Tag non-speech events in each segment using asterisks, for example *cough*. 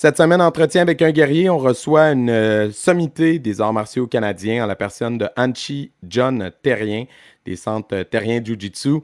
Cette semaine, entretien avec un guerrier, on reçoit une euh, sommité des arts martiaux canadiens en la personne de Anchi John Terrien, des centres Terrien Jiu-Jitsu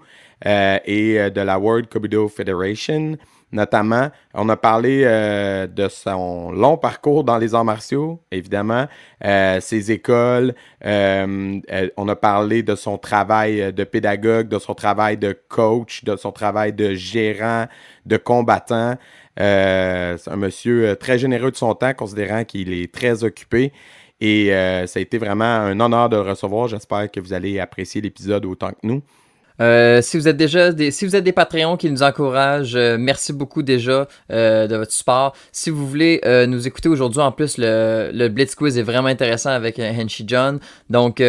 euh, et euh, de la World Kobudo Federation. Notamment, on a parlé de son long parcours dans les arts martiaux, évidemment, ses écoles. on a parlé de son travail de pédagogue, de son travail de coach, de son travail de gérant, de combattant. Euh, c'est un monsieur euh, très généreux de son temps, considérant qu'il est très occupé. Et euh, ça a été vraiment un honneur de le recevoir. J'espère que vous allez apprécier l'épisode autant que nous. Si vous êtes déjà des, si vous êtes des Patreons qui nous encouragent, merci beaucoup déjà de votre support. Si vous voulez nous écouter aujourd'hui, en plus le, le, Blitz Quiz est vraiment intéressant avec Henshi John. Donc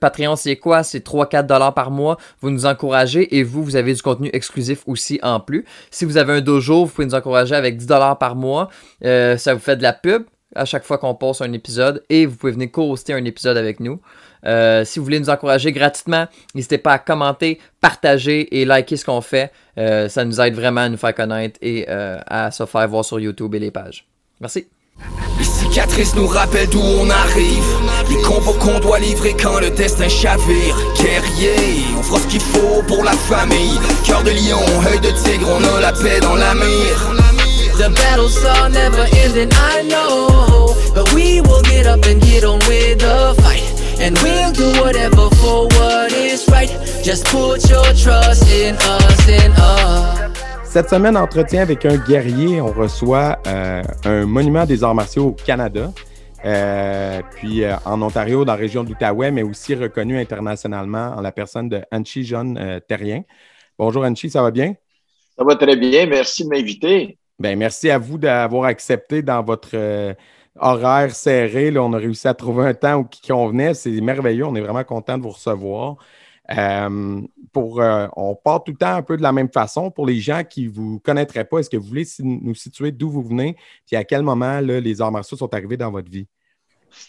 Patreon c'est quoi? C'est 3-4 dollars par mois. Vous nous encouragez et vous vous avez du contenu exclusif aussi en plus. Si vous avez un dojo, vous pouvez nous encourager avec 10 dollars par mois. ça vous fait de la pub à chaque fois qu'on poste un épisode et vous pouvez venir co-hoster un épisode avec nous. Euh, si vous voulez nous encourager gratuitement, n'hésitez pas à commenter, partager et liker ce qu'on fait. Euh, ça nous aide vraiment à nous faire connaître et euh, à se faire voir sur YouTube et les pages. Merci. Les cicatrices nous rappellent d'où on arrive Les combos qu'on doit livrer quand le destin chavire Guerrier, on fera ce qu'il faut pour la famille Cœur de lion, œil de tigre, on a la paix dans la mire The battles are never ending, I know. But we will get up and get on with the fight. And we'll do whatever for what is right. Just put your trust in us, in us. Cette semaine, entretien avec un guerrier, on reçoit euh, un monument des arts martiaux au Canada, euh, puis euh, en Ontario, dans la région de l'Outaouais, mais aussi reconnu internationalement en la personne de Anchi John euh, Terrien. Bonjour Anchi, ça va bien? Ça va très bien, merci de m'inviter. Bien, merci à vous d'avoir accepté dans votre euh, horaire serré. Là, on a réussi à trouver un temps qui convenait. C'est merveilleux. On est vraiment content de vous recevoir. Euh, pour, euh, on part tout le temps un peu de la même façon. Pour les gens qui ne vous connaîtraient pas, est-ce que vous voulez nous situer d'où vous venez et à quel moment là, les arts martiaux sont arrivés dans votre vie?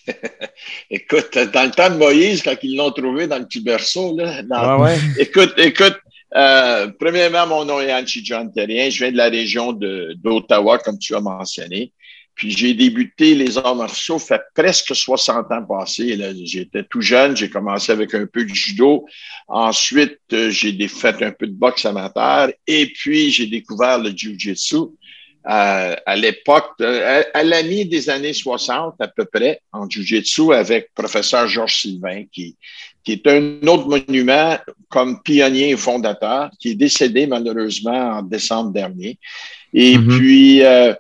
*laughs* écoute, dans le temps de Moïse, quand ils l'ont trouvé dans le petit berceau, là, ah ouais. *laughs* écoute, écoute, euh, premièrement, mon nom est Anchi John Terrien. Je viens de la région d'Ottawa, comme tu as mentionné. Puis j'ai débuté les arts martiaux, fait presque 60 ans passés. J'étais tout jeune, j'ai commencé avec un peu de judo. Ensuite, euh, j'ai fait un peu de boxe amateur. Et puis, j'ai découvert le jiu-jitsu. Euh, à l'époque, à, à l'année des années 60 à peu près, en jiu-jitsu avec professeur Georges Sylvain, qui, qui est un autre monument comme pionnier et fondateur, qui est décédé malheureusement en décembre dernier. Et mm-hmm. puis, euh,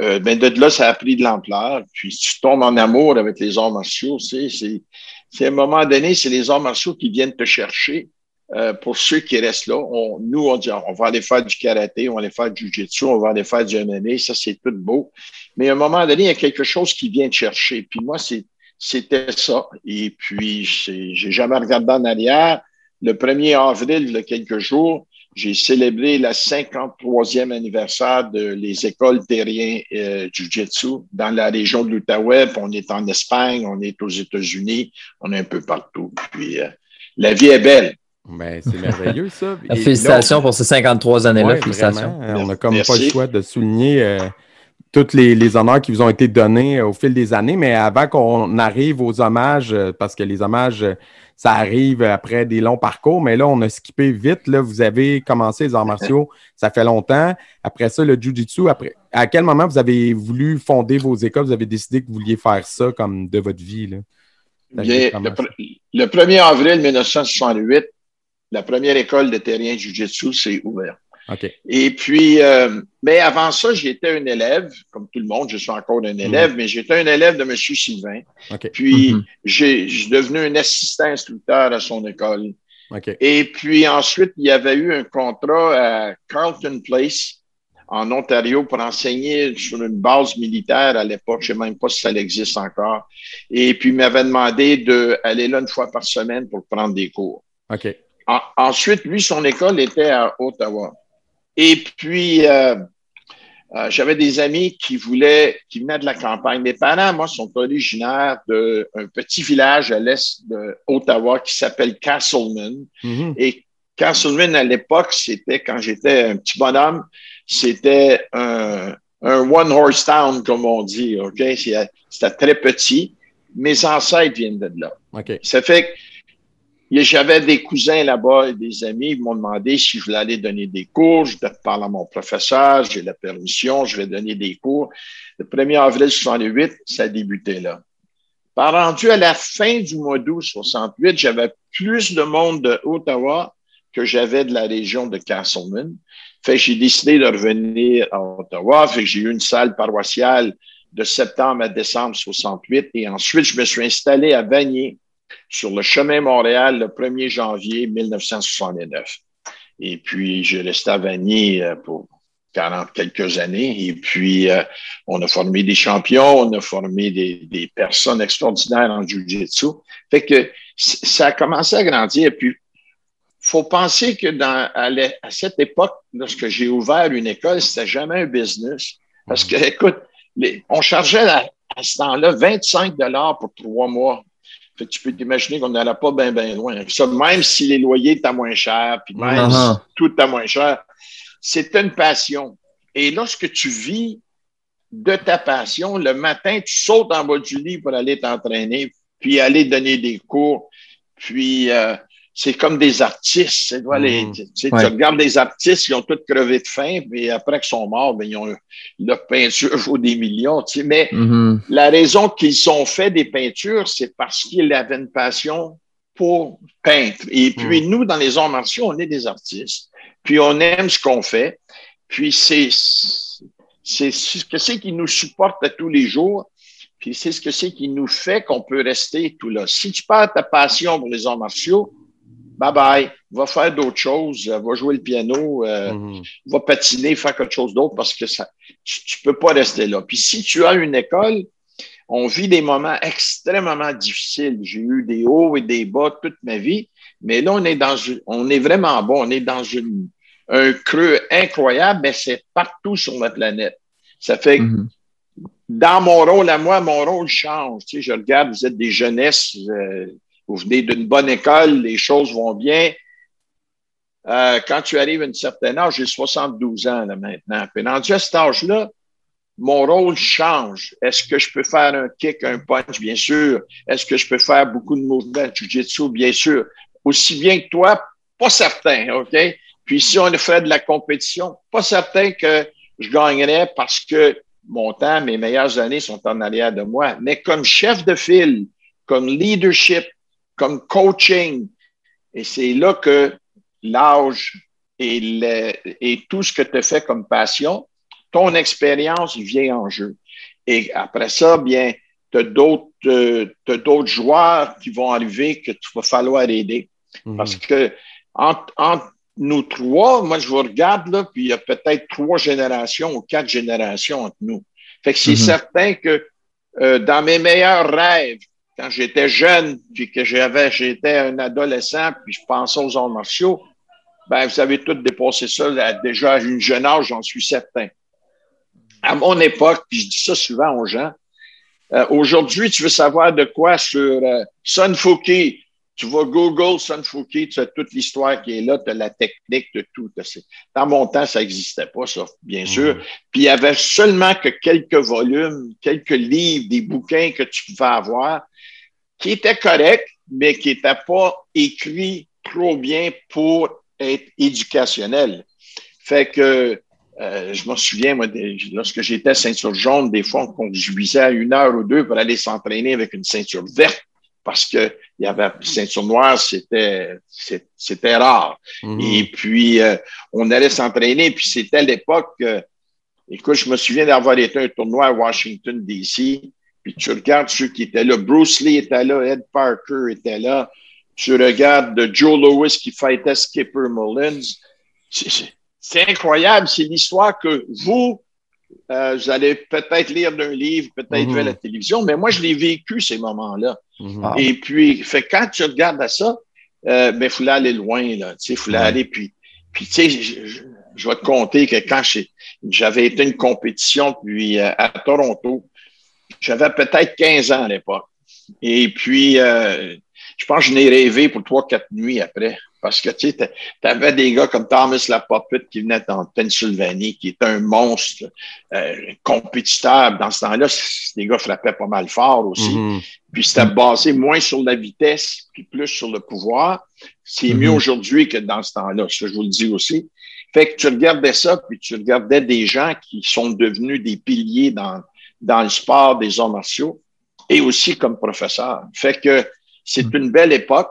euh, ben de là, ça a pris de l'ampleur. Puis, tu tombes en amour avec les arts martiaux, c'est, c'est, c'est à un moment donné, c'est les arts martiaux qui viennent te chercher. Euh, pour ceux qui restent là, on, nous, on dit, on va aller faire du karaté, on va aller faire du jiu-jitsu, on va aller faire du MMA, ça, c'est tout beau. Mais à un moment donné, il y a quelque chose qui vient te chercher. Puis moi, c'était ça. Et puis, j'ai jamais regardé en arrière. Le 1er avril, il y a quelques jours, j'ai célébré la 53e anniversaire de les écoles terriens euh, Jiu-Jitsu dans la région de l'Outaouais. On est en Espagne, on est aux États-Unis, on est un peu partout. Puis, euh, la vie est belle. Ben, c'est merveilleux, ça. *laughs* félicitations pour ces 53 années-là. félicitations. On n'a comme pas le choix de souligner euh, tous les, honneurs qui vous ont été donnés euh, au fil des années, mais avant qu'on arrive aux hommages, euh, parce que les hommages, euh, ça arrive après des longs parcours, mais là, on a skippé vite. Là, vous avez commencé les arts martiaux, ça fait longtemps. Après ça, le Jiu-Jitsu, après, à quel moment vous avez voulu fonder vos écoles? Vous avez décidé que vous vouliez faire ça comme de votre vie? Là? le, 1er avril 1968, la première école de terrien Jiu-Jitsu s'est ouverte. Et puis, euh, mais avant ça, j'étais un élève, comme tout le monde, je suis encore un élève, mhm. mais j'étais un élève de M. Sylvain. Puis, mhm. j'ai, je suis devenu un assistant instructeur à son école. Et puis ensuite, il y avait eu un contrat à Carlton Place en Ontario pour enseigner sur une base militaire à l'époque. Je ne sais même pas si ça existe encore. Et puis, il m'avait demandé d'aller là une fois par semaine pour prendre des cours. ensuite, lui, son école était à Ottawa. Et puis, euh, euh, j'avais des amis qui voulaient, qui venaient de la campagne. Mes parents, moi, sont originaires d'un petit village à l'est d'Ottawa qui s'appelle Castleman. Mm-hmm. Et Castleman, à l'époque, c'était, quand j'étais un petit bonhomme, c'était un, un one-horse town, comme on dit, OK? C'était très petit. Mes ancêtres viennent de là. OK. Ça fait que j'avais des cousins là-bas et des amis, ils m'ont demandé si je voulais aller donner des cours. Je parle à mon professeur, j'ai la permission, je vais donner des cours. Le 1er avril 68, ça a débuté là. Par rendu à la fin du mois d'août 68, j'avais plus de monde de Ottawa que j'avais de la région de Castleman. Fait j'ai décidé de revenir à Ottawa. Fait que j'ai eu une salle paroissiale de septembre à décembre 68 et ensuite je me suis installé à Vanier sur le chemin Montréal le 1er janvier 1969. Et puis, j'ai resté à Vanier euh, pour 40 quelques années. Et puis, euh, on a formé des champions, on a formé des, personnes extraordinaires en Jiu-Jitsu. Fait que ça a commencé à grandir. Et puis, faut penser que à, cette époque, lorsque j'ai ouvert une école, c'était jamais un business. Parce que, écoute, on chargeait à, à ce temps-là 25 dollars pour trois mois tu peux t'imaginer qu'on n'allait pas bien, bien loin. Ça, même si les loyers étaient moins chers, puis même si uh-huh. tout est moins cher, c'est une passion. Et lorsque tu vis de ta passion, le matin, tu sautes en bas du lit pour aller t'entraîner, puis aller donner des cours, puis euh, c'est comme des artistes. Mm. tu, regardes des artistes, ils ont tous crevé de faim, mais après qu'ils sont morts, ben, ils ont leur peinture *laughs* vaut des millions. Mais mm-hmm. la raison qu'ils ont fait des peintures, c'est parce qu'ils avaient une passion pour peindre. Et puis, mm. nous, dans les arts martiaux, on est des artistes. Puis, on aime ce qu'on fait. Puis, c'est c'est ce que c'est qui nous supporte à tous les jours. Puis, c'est ce que c'est qui nous fait qu'on peut rester tout là. Si tu perds ta passion pour les arts martiaux, bye bye, va faire d'autres choses, va jouer le piano, euh, mhm. va patiner, faire quelque chose d'autre parce que ça, tu, ne peux pas rester là. Puis si tu as une école, on vit des moments extrêmement difficiles. J'ai eu des hauts et des bas toute ma vie, mais là, on est dans on est vraiment bon, on est dans une, un creux incroyable, mais c'est partout sur la planète. Ça fait que mhm. dans mon rôle à moi, mon rôle change. Tu sais, je regarde, vous êtes des jeunesses, euh, vous venez d'une bonne école, les choses vont bien. Euh, quand tu arrives à un certain âge, j'ai 72 ans là, maintenant. Puis dans cet âge-là, mon rôle change. Est-ce que je peux faire un kick, un punch? Bien sûr. Est-ce que je peux faire beaucoup de mouvements de jiu-jitsu? Bien sûr. Aussi bien que toi, pas certain, OK? Puis si on fait de la compétition, pas certain que je gagnerais parce que mon temps, mes meilleures années sont en arrière de moi. Mais comme chef de file, comme leadership, comme coaching. Et c'est là que l'âge et, et, tout ce que tu fais comme passion, ton expérience vient en jeu. Et après ça, bien, tu as d'autres euh, d'autres joueurs qui vont arriver que tu vas falloir aider. Mhm. Parce que entre, nous trois, moi, je vous regarde, là, puis il y a peut-être trois générations ou quatre générations entre nous. Fait que c'est mhm. certain que euh, dans mes meilleurs rêves, quand j'étais jeune, puis que j'avais, j'étais un adolescent, puis je pensais aux arts martiaux, ben, vous avez tout dépassé ça déjà à une jeune âge, j'en suis certain. À mon époque, puis je dis ça souvent aux gens, euh, aujourd'hui, tu veux savoir de quoi sur euh, Sun Fuki, tu vas Google Sun Fuki, tu as toute l'histoire qui est là, tu as la technique de tout. Dans mon temps, ça n'existait pas, ça, bien sûr. Puis il y avait seulement que quelques volumes, quelques livres, des bouquins que tu pouvais avoir qui était correct, mais qui n'était pas écrit trop bien pour être éducationnel. Fait que euh, je me souviens, moi, lorsque j'étais ceinture jaune, des fois, on conduisait à une heure ou deux pour aller s'entraîner avec une ceinture verte parce que il y avait ceinture noire, c'était c'était rare. Mhm. Et puis euh, on allait s'entraîner, puis c'était l'époque. Euh, écoute, je me souviens d'avoir été un tournoi à Washington D.C. Puis tu regardes ceux qui étaient là. Bruce Lee était là, Ed Parker était là. Tu regardes Joe Lewis qui fightait Skipper Mullins. C'est incroyable. C'est l'histoire que vous, euh, vous allez peut-être lire d'un livre, peut-être voir la mhm. télévision, mais moi, je l'ai vécu ces moments-là. Mhm. Et puis, fait, quand tu regardes à ça, euh, ben, il fallait aller loin, là. Tu sais, fallait aller, puis, puis tu sais, je, je, vais te compter que quand j'avais été une compétition, puis euh, à Toronto, j'avais peut-être 15 ans à l'époque. Et puis, euh, je pense que je n'ai rêvé pour trois, quatre nuits après. Parce que tu sais, avais des gars comme Thomas Lapopit qui venait en Pennsylvanie, qui est un monstre euh, compétiteur. Dans ce temps-là, les gars frappaient pas mal fort aussi. Mm-hmm. Puis c'était basé moins sur la vitesse, puis plus sur le pouvoir. C'est mieux mm-hmm. aujourd'hui que dans ce temps-là, ça je vous le dis aussi. Fait que tu regardais ça, puis tu regardais des gens qui sont devenus des piliers dans, dans le sport des arts martiaux et aussi comme professeur. Fait que c'est mm. une belle époque.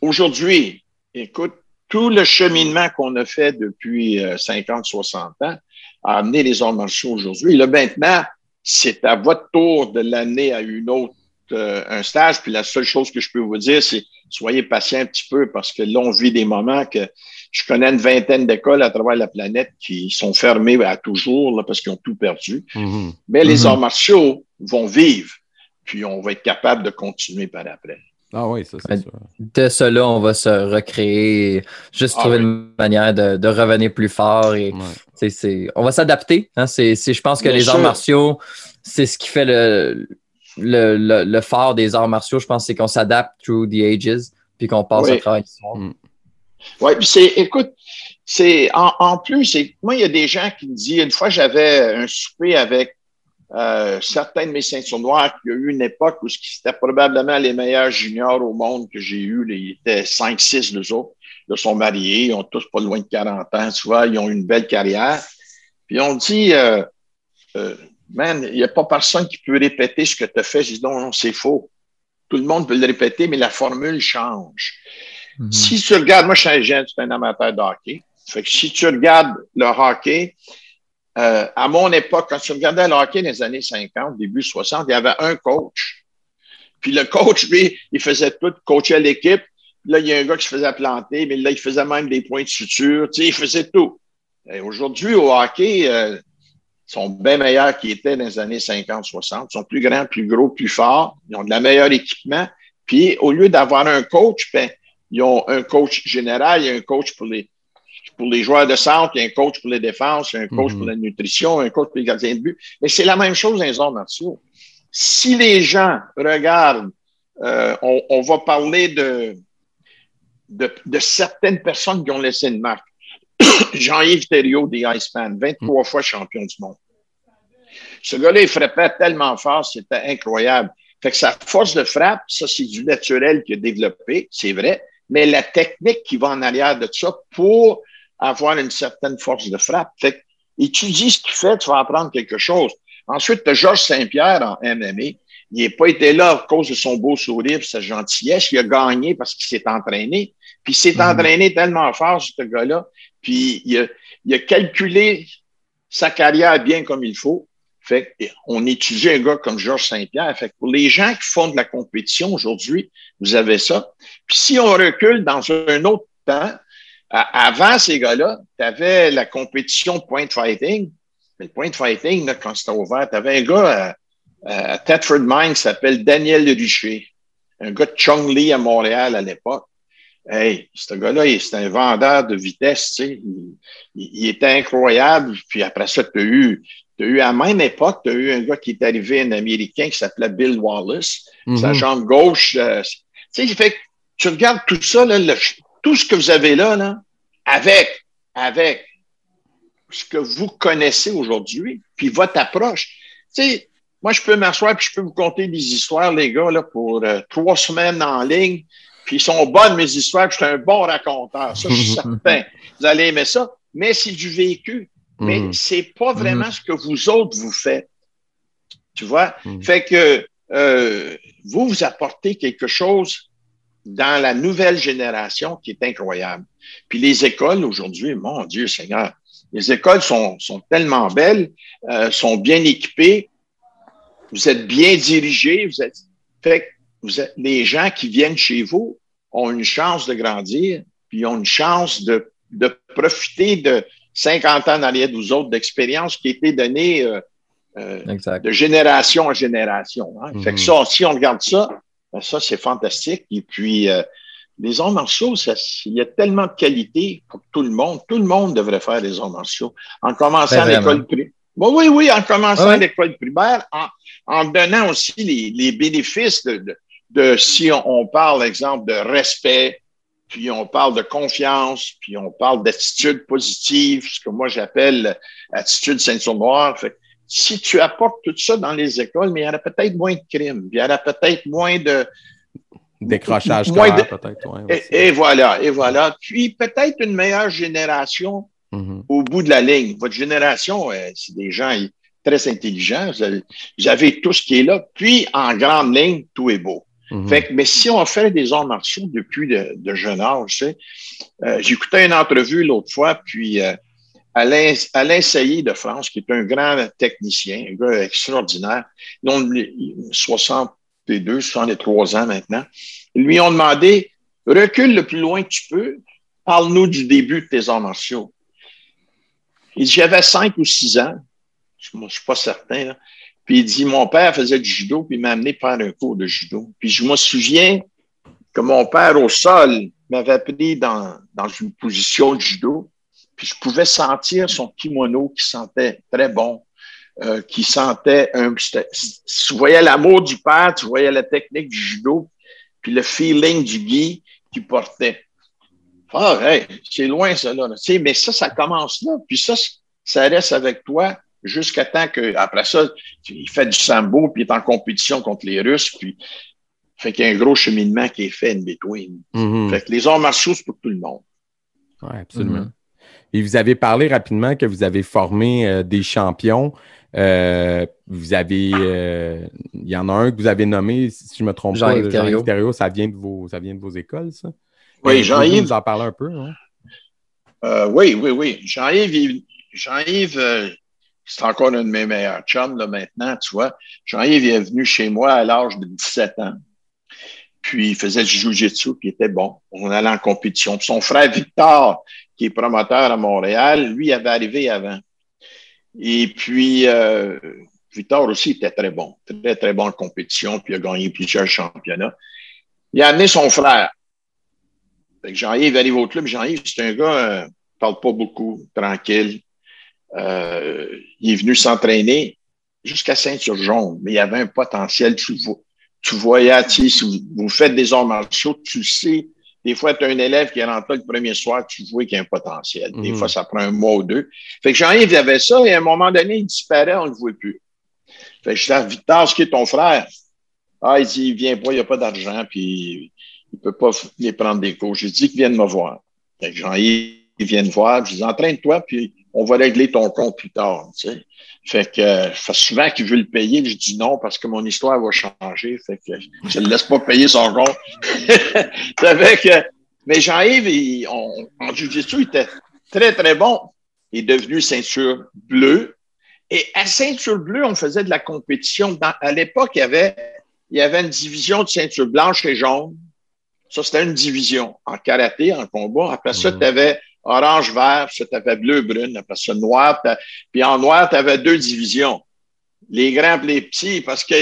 Aujourd'hui, écoute, tout le cheminement qu'on a fait depuis 50, euh, 60 ans a amené les arts martiaux aujourd'hui. Là, maintenant, c'est à votre tour de l'année à une autre euh, un stage. Puis la seule chose que je peux vous dire, c'est soyez patient un petit peu parce que là, on vit des moments que je connais une vingtaine d'écoles à travers la planète qui sont fermées à toujours là, parce qu'ils ont tout perdu. Mm-hmm. Mais les mm-hmm. arts martiaux vont vivre, puis on va être capable de continuer par après. Ah oui, ça, c'est sûr. De cela, on va se recréer, juste ah trouver une manière de, revenir plus fort. Et, on va s'adapter. Hein, je pense que les arts martiaux, c'est ce qui fait le, le, le, phare des arts martiaux, je pense, c'est qu'on s'adapte through the ages, puis qu'on passe à travers l'histoire. Mm. Oui, puis c'est, écoute, c'est en, en plus, moi, il y a des gens qui me disent, une fois, j'avais un souper avec euh, certains de mes ceintures noires, il y a eu une époque où c'était probablement les meilleurs juniors au monde que j'ai eu. Ils étaient 5, 6 deux autres. Ils sont mariés, ils ont tous pas loin de 40 ans, tu vois, ils ont une belle carrière. Puis on dit, euh, euh, man, il n'y a pas personne qui peut répéter ce que tu as fait. Je dis, non, non, c'est faux. Tout le monde peut le répéter, mais la formule change. Mhm. Si tu regardes, moi, je suis un jeune, je un amateur de hockey. Si tu regardes le hockey, euh, à mon époque, quand tu regardais le hockey dans les années 50, début 60, il y avait un coach. Puis le coach, lui, il faisait tout, coachait l'équipe. Là, il y a un gars qui se faisait planter, mais là, il faisait même des points de suture. Tu sais, il faisait tout. Aujourd'hui, au hockey, euh, sont bien meilleurs qu'ils étaient dans les années 50-60. Ils sont plus grands, plus gros, plus forts. Ils ont de la meilleure équipement. Puis, au lieu d'avoir un coach, ben, ils ont un coach général, il y a un coach pour les, pour les joueurs de centre, il y a un coach pour les défenses, il y a un coach pour mhm. la nutrition, un coach pour les gardiens de but. Mais c'est la même chose dans les arts martiaux. Si les gens regardent, euh, on, on, va parler de, de, de, certaines personnes qui ont laissé une marque. *coughs* Jean-Yves Thériault des Iceman, 23 fois champion du monde. Ce gars-là, il frappait tellement fort, c'était incroyable. Fait que sa force de frappe, ça, c'est du naturel qu'il a développé, c'est vrai, mais la technique qui va en arrière de ça pour avoir une certaine force de frappe. Fait que, étudie ce qu'il fait, tu vas apprendre quelque chose. Ensuite, tu as Georges Saint-Pierre en MMA. Il n'a pas été là à cause de son beau sourire et sa gentillesse. Il a gagné parce qu'il s'est entraîné. Puis il s'est mhm. entraîné tellement fort, ce gars-là. Puis il a, il a calculé sa carrière bien comme il faut. Fait on étudie un gars comme Georges Saint-Pierre. Fait pour les gens qui font de la compétition aujourd'hui, vous avez ça. Puis si on recule dans un autre temps, avant ces gars-là, tu avais la compétition point fighting. Mais le point fighting, là, quand c'était ouvert, tu avais un gars à, à Thetford Mine qui s'appelle Daniel Richer, un gars de Chung Lee à Montréal à l'époque. Hey, ce gars-là, c'est un vendeur de vitesse, tu sais. Il, était incroyable. Puis après ça, tu as eu, as eu à la même époque, tu as eu un gars qui est arrivé, un Américain qui s'appelait Bill Wallace. Sa mhm. jambe gauche. Euh, tu sais, fait tu regardes tout ça, là, tout ce que vous avez là, là, avec, avec ce que vous connaissez aujourd'hui, puis votre approche. Tu sais, moi, je peux m'asseoir puis je peux vous conter des histoires, les gars, là, pour euh, trois semaines en ligne. Puis ils sont bonnes, mes histoires, puis je suis un bon raconteur. Ça, je suis *laughs* certain. Vous allez aimer ça. Mais c'est du vécu. Mais mm. c'est pas vraiment ce que vous autres vous faites. Tu vois? Mm. Fait que euh, vous, vous apportez quelque chose dans la nouvelle génération qui est incroyable. Puis les écoles aujourd'hui, mon Dieu Seigneur, les écoles sont, sont tellement belles, euh, sont bien équipées, vous êtes bien dirigés, vous êtes. Fait vous êtes, les gens qui viennent chez vous ont une chance de grandir, puis ont une chance de, de profiter de 50 ans d'arrière vous autres d'expérience qui a été donnée euh, euh, de génération en génération. Hein. Fait que mm-hmm. ça, si on regarde ça, ben ça, c'est fantastique. Et puis, euh, les arts martiaux, il y a tellement de qualité pour tout le monde. Tout le monde devrait faire des arts martiaux. En commençant ben, l'école primaire. oui, oui, en commençant l'école primaire, en, en, donnant aussi les, les bénéfices de, de, si on, parle, exemple, de respect, puis on parle de confiance, puis on parle d'attitude positive, ce que moi j'appelle attitude ceinture Fait si tu apportes tout ça dans les écoles, mais il y aurait peut-être moins de crimes, il y aurait peut-être moins de décrochage moins peut-être. et, voilà, et voilà. Puis peut-être une meilleure génération mm-hmm. au bout de la ligne. Votre génération, euh, c'est des gens très intelligents. Vous avez, tout ce qui est là. Puis en grande ligne, tout est beau. Mm-hmm. Fait mais si on fait des arts martiaux depuis de, jeune âge, tu sais, euh, j'écoutais une entrevue l'autre fois, puis euh, Alain, Alain de France, qui est un grand technicien, un gars extraordinaire, ils ont 62, 63 ans maintenant, ils lui ont demandé recule le plus loin que tu peux, parle-nous du début de tes arts martiaux. Il dit J'avais cinq ou six ans, je ne suis pas certain, puis il dit Mon père faisait du judo, puis il m'a amené faire un cours de judo. Puis je me souviens que mon père au sol m'avait pris dans, dans une position de judo, puis je pouvais sentir son kimono qui sentait très bon. Euh, qui sentait un. Tu voyais l'amour du père, tu voyais la technique du judo, puis le feeling du Guy qui portait. Ah, hey, c'est loin ça, là. mais ça, ça commence là. Puis ça, ça reste avec toi jusqu'à temps que, après ça, il fait du sambo, puis il est en compétition contre les Russes, puis fait qu'il y a un gros cheminement qui est fait in between. Mm-hmm. Fait que les arts martiaux, c'est pour tout le monde. Oui, absolument. Mm-hmm. Et vous avez parlé rapidement que vous avez formé euh, des champions. Euh, vous avez, euh, il y en a un que vous avez nommé, si je ne me trompe pas, Jean-Yves ça vient, de vos, ça vient de vos écoles, ça? Oui, Jean-Yves. Vous en parlez un peu, hein? oui, oui, oui. Jean-Yves, Jean-Yves c'est encore un de mes meilleurs chums, là, maintenant, tu vois. Jean-Yves est venu chez moi à l'âge de 17 ans. Puis, il faisait du jiu-jitsu, puis il était bon. On allait en compétition. son frère Victor, qui est promoteur à Montréal, lui, avait arrivé avant. Et puis, euh, Victor aussi était très bon, très, très bon en compétition, puis il a gagné plusieurs championnats. Il a amené son frère. Jean-Yves arrive au club. Jean-Yves, c'est un gars, euh, parle pas beaucoup, tranquille. Euh, il est venu s'entraîner jusqu'à Saint-Urgeon, mais il y avait un potentiel. Tu, tu voyais, si vous, faites des arts martiaux, tu sais des fois, tu as un élève qui rentre le premier soir, tu vois qu'il y a un potentiel. Des mhm. fois, ça prend un mois ou deux. Fait que Jean-Yves avait ça et à un moment donné, il disparaît, on ne le voit plus. Fait que je dis, Victor, ce qui est ton frère? Ah, il dit, il vient pas, il n'y a pas d'argent, puis il ne peut pas les prendre des cours. J'ai dit qu'il vienne me voir. Fait que Jean-Yves vient me voir, je dis, entraîne-toi, puis on va régler ton compte plus tard. Tu sais. Fait que euh, souvent qu'il veut le payer, je dis non parce que mon histoire va changer. Fait que je ne le laisse pas payer son compte. *laughs* que, mais Jean-Yves, en jiu-jitsu, il était très, très bon. Il est devenu ceinture bleue. Et à ceinture bleue, on faisait de la compétition. à l'époque, il y avait, il y avait une division de ceinture blanche et jaune. Ça, c'était une division en karaté, en combat. Après ça, mmh. tu avais orange, vert, ça, tu avais bleu, brune, après ça, noir. Puis en noir, tu avais deux divisions. Les grands et les petits, parce que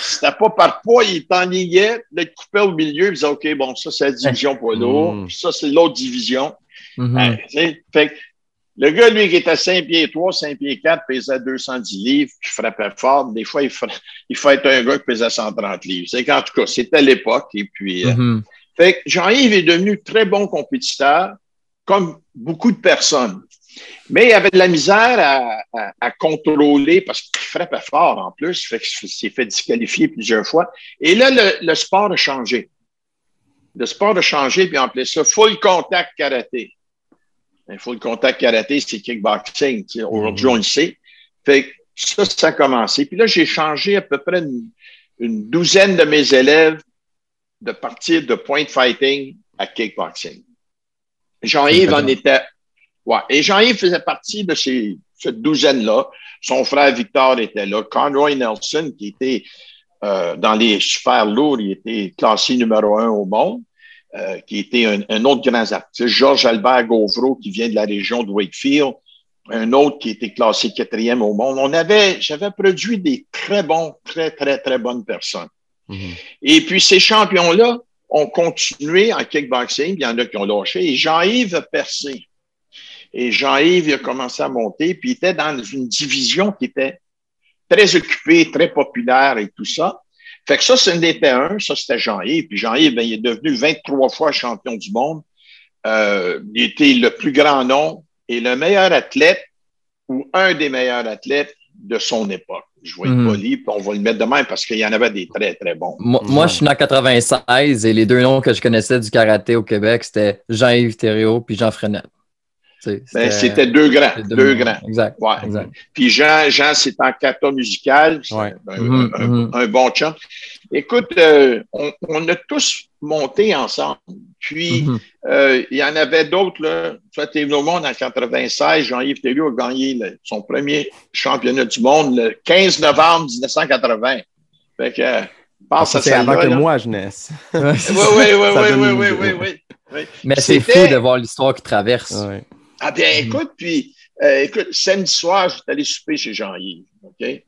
c'était pas par poids, ils t'enlignaient, ils te coupaient au milieu, ils disaient, OK, bon, ça, c'est la division poids lourd, mm. ça, c'est l'autre division. Mm-hmm. fait, le gars, lui, qui était 5 pieds 3, 5 pieds 4, pesait 210 livres, qui frappait fort. Des fois, il, il faut être un gars qui pesait 130 livres. C'est qu'en tout cas, c'était l'époque. Et puis, euh, mm-hmm. fait Jean-Yves est devenu très bon compétiteur comme beaucoup de personnes. Mais il avait de la misère à, contrôler parce qu'il frappait fort en plus, fait il s'est fait disqualifier plusieurs fois. Et là, le, sport a changé. Le sport a changé, puis on appelait ça full contact karaté. full contact karaté, c'est kickboxing. Aujourd'hui, on le sait. Fait ça, ça a commencé. Puis là, j'ai changé à peu près une douzaine de mes élèves de partir de point fighting à kickboxing. Jean-Yves en était. Ouais. Et Jean-Yves faisait partie de ces, cette douzaine-là. Son frère Victor était là. Conroy Nelson, qui était euh, dans les super lourds, il était classé numéro un au monde, euh, qui était un, autre grand artiste. Georges Albert Gauvreau, qui vient de la région de Wakefield, un autre qui était classé quatrième au monde. On avait, j'avais produit des très bons, très, très, très bonnes personnes. Mm-hmm. Et puis ces champions-là, ont continué en kickboxing, il y en a qui ont lâché, et Jean-Yves a percé. Et Jean-Yves a commencé à monter, puis il était dans une division qui était très occupée, très populaire et tout ça. Fait que ça, c'est un était un, ça c'était Jean-Yves. Puis Jean-Yves, ben, il est devenu 23 fois champion du monde. euh, il était le plus grand nom et le meilleur athlète ou un des meilleurs athlètes de son époque. Je vais être Mhm. poli, puis on va le mettre de même parce qu'il y en avait des très, très bons. Moi, moi, je suis né en 96 et les deux noms que je connaissais du karaté au Québec, c'était Jean-Yves Thériault puis Jean Frenette. Ben, c'était deux grands, c'était deux grands. Exact. Ouais. exact. Puis Jean, Jean c'est en kata musical, Ouais. un, Mhm, un- mhm. un bon chum. Écoute, euh, on, on a tous monté ensemble. Puis, Mhm. euh, il y en avait d'autres, là. Tu vois, t'es venu au monde en 96. Jean-Yves Thériault a gagné le- son premier championnat du monde le 15 novembre 1980. Fait que, euh, pense à C'est ça. avant que moi je naisse. Ouais, *laughs* Oui, c'est oui, oui, oui, oui, oui, oui, oui, oui. Mais c'est fou de voir l'histoire qui traverse. Ah bien, Mhm. écoute, puis euh, écoute, samedi soir, j'étais allé souper chez Jean-Yves, OK?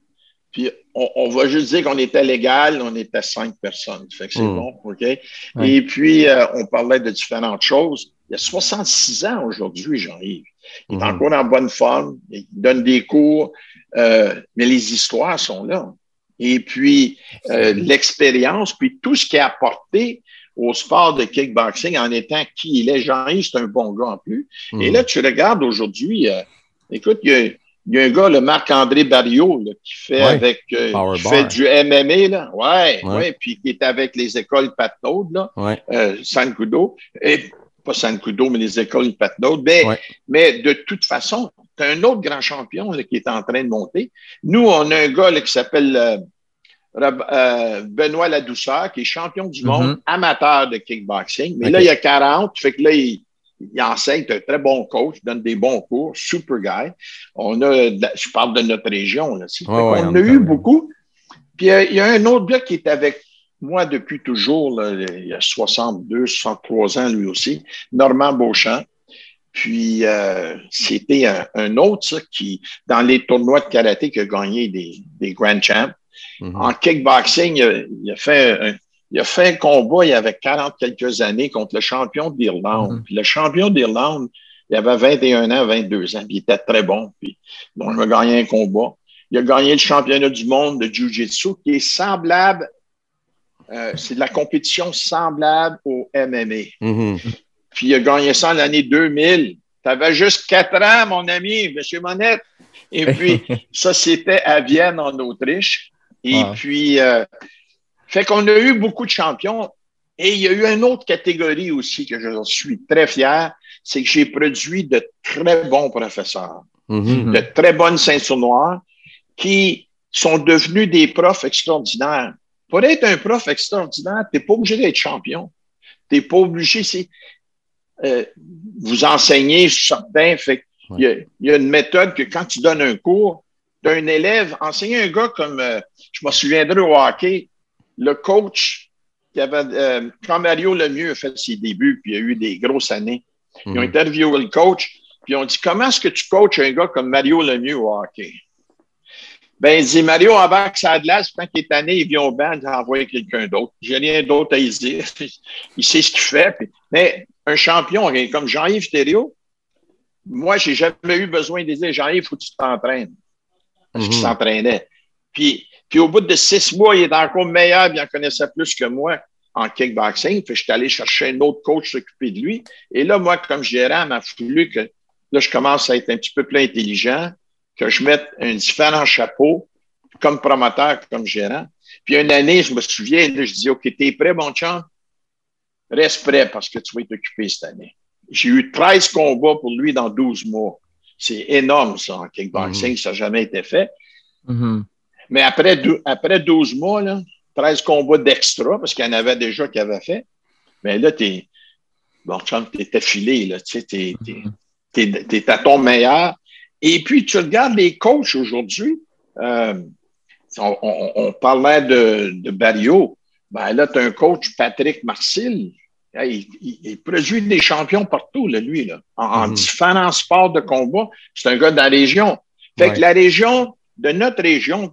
Puis on, on va juste dire qu'on était légal, on était cinq personnes. Fait que c'est Mhm. bon, OK? Et puis, euh, on parlait de différentes choses. Il a 66 ans aujourd'hui, Jean-Yves. Il est Mhm. encore en bonne forme, il donne des cours, euh, mais les histoires sont là. Et puis, euh, l'expérience, puis tout ce qu'il a apporté au sport de kickboxing en étant qui il est. Jean-Yves, c'est un bon gars en plus. Et Mhm. là, tu regardes aujourd'hui, euh, écoute, il y, a, il y a un gars, le Marc-André Barriot, là, qui fait Ouais. avec euh, qui fait du MMA, là. Ouais, Ouais. ouais, puis qui est avec les écoles Patnaud, là, Ouais. euh. Et pas Sankudo, mais les écoles Patnaud. Mais, mais de toute façon, tu un autre grand champion là, qui est en train de monter. Nous, on a un gars là, qui s'appelle euh, euh, Benoît Ladouceur, qui est champion du monde Mhm. amateur de kickboxing. Mais là, il a 40, fait que là, il, il enseigne, c'est un très bon coach, donne des bons cours, super guy. On a, je parle de notre région, là. Ouais, qu'on en a eu beaucoup. Puis euh, il y a un autre gars qui est avec moi depuis toujours, là, il a 62, 63 ans lui aussi, Normand Beauchamp. Puis euh, c'était un, un autre ça, qui, dans les tournois de karaté, qui a gagné des, des Grand Champs. Mhm. En kickboxing, il a, il a fait un, il a fait un combat il y avait 40 quelques années contre le champion d'Irlande. Mhm. Puis le champion d'Irlande, il avait 21 ans, 22 ans, puis il était très bon. Puis bon, il a gagné un combat. Il a gagné le championnat du monde de Jiu-Jitsu qui est semblable, euh, c'est de la compétition semblable au MMA. Mhm. Puis il a gagné ça en l'année 2000. Tu avais juste quatre ans, mon ami, M. Monette. Et puis, *laughs* ça, c'était à Vienne, en Autriche. Et Wow. puis, euh, fait qu'on a eu beaucoup de champions. Et il y a eu une autre catégorie aussi que je suis très fier, c'est que j'ai produit de très bons professeurs, Mhm. de très bonnes ceintures noires qui sont devenus des profs extraordinaires. Pour être un prof extraordinaire, tu n'es pas obligé d'être champion. Tu n'es pas obligé, c'est euh, vous enseigner certains. Fait il, y y a une méthode que quand tu donnes un cours, d'un élève, enseigner un gars comme, euh, je me souviendrai au hockey, le coach qui avait, euh, quand Mario Lemieux a fait ses débuts, puis il y a eu des grosses années, ils ont Mhm. interviewé le coach, puis ils ont dit Comment est-ce que tu coaches un gars comme Mario Lemieux au hockey? Ben, il dit Mario, avant que ça a de l'as, quand il est tanné, il vient au banc, il a envoyé quelqu'un d'autre. J'ai rien d'autre à y dire. *laughs* il sait ce qu'il fait. puis- mais un champion comme Jean-Yves Thériault, moi, j'ai jamais eu besoin de dire Jean-Yves, il faut que tu t'entraînes. Parce qu'il Mhm. s'entraînait. Puis, puis au bout de six mois, il est encore meilleur, puis il en connaissait plus que moi en kickboxing. Puis je suis allé chercher un autre coach s'occuper de lui. Et là, moi, comme gérant, il m'a fallu que là, je commence à être un petit peu plus intelligent, que je mette un différent chapeau comme promoteur, comme gérant. Puis une année, je me souviens, là, je dis OK, t'es prêt, mon chum? Reste prêt parce que tu vas être occupé cette année. J'ai eu 13 combats pour lui dans 12 mois. C'est énorme, ça, en kickboxing. Ça n'a jamais été fait. Mhm. Mais après, après 12 mois, là, 13 combats d'extra, parce qu'il y en avait déjà qui avaient fait. Mais là, t'es, bon, chum, t'es affilé, là, tu sais, t'es, t'es, t'es, t'es à ton meilleur. Et puis, tu regardes les coachs aujourd'hui, euh, on, on- on parlait de, de Barrio. Ben là, tu as un coach, Patrick Marcil. Hey, il, il produit des champions partout, là, lui, là, en, Mhm. différents sports de combat. C'est un gars de la région. Fait Ouais. que la région, de notre région,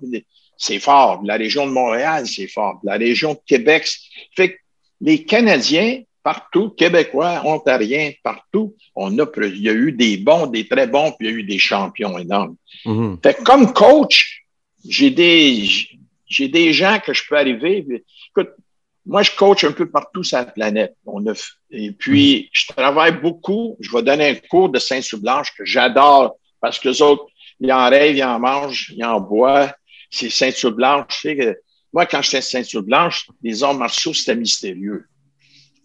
c'est fort. La région de Montréal, c'est fort. La région de Québec. Fait que les Canadiens, partout, Québécois, Ontariens, partout, on a, il y a eu des bons, des très bons, puis il y a eu des champions énormes. Mhm. Fait que comme coach, j'ai des, j'ai des gens que je peux arriver. puis, Écoute, moi, je coach un peu partout sur la planète. On a, et puis, je travaille beaucoup. Je vais donner un cours de Saint-Sous-Blanche que j'adore parce que les autres, ils en rêvent, ils en mangent, ils en boivent. C'est Saint-Sous-Blanche. Tu sais que, moi, quand j'étais Saint-Sous-Blanche, les arts martiaux, c'était mystérieux.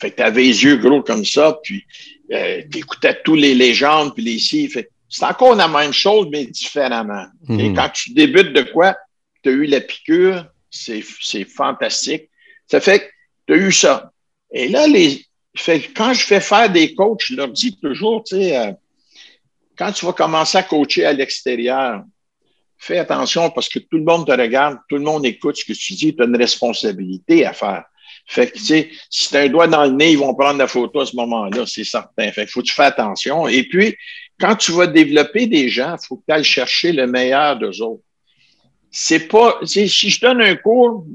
Fait que t'avais les yeux gros comme ça, puis euh, t'écoutais tous les légendes, puis les si. C'est encore la même chose, mais différemment. Et Mhm. quand tu débutes de quoi, tu as eu la piqûre, c'est c'est fantastique. Ça fait que tu as eu ça. Et là, les, fait quand je fais faire des coachs, je leur dis toujours, tu sais, euh, quand tu vas commencer à coacher à l'extérieur, fais attention parce que tout le monde te regarde, tout le monde écoute ce que tu dis, tu as une responsabilité à faire. Fait que, tu sais, si tu as un doigt dans le nez, ils vont prendre la photo à ce moment-là, c'est certain. Fait faut que tu fasses attention. Et puis, quand tu vas développer des gens, il faut que tu ailles chercher le meilleur d'eux autres. C'est pas, si je donne un cours,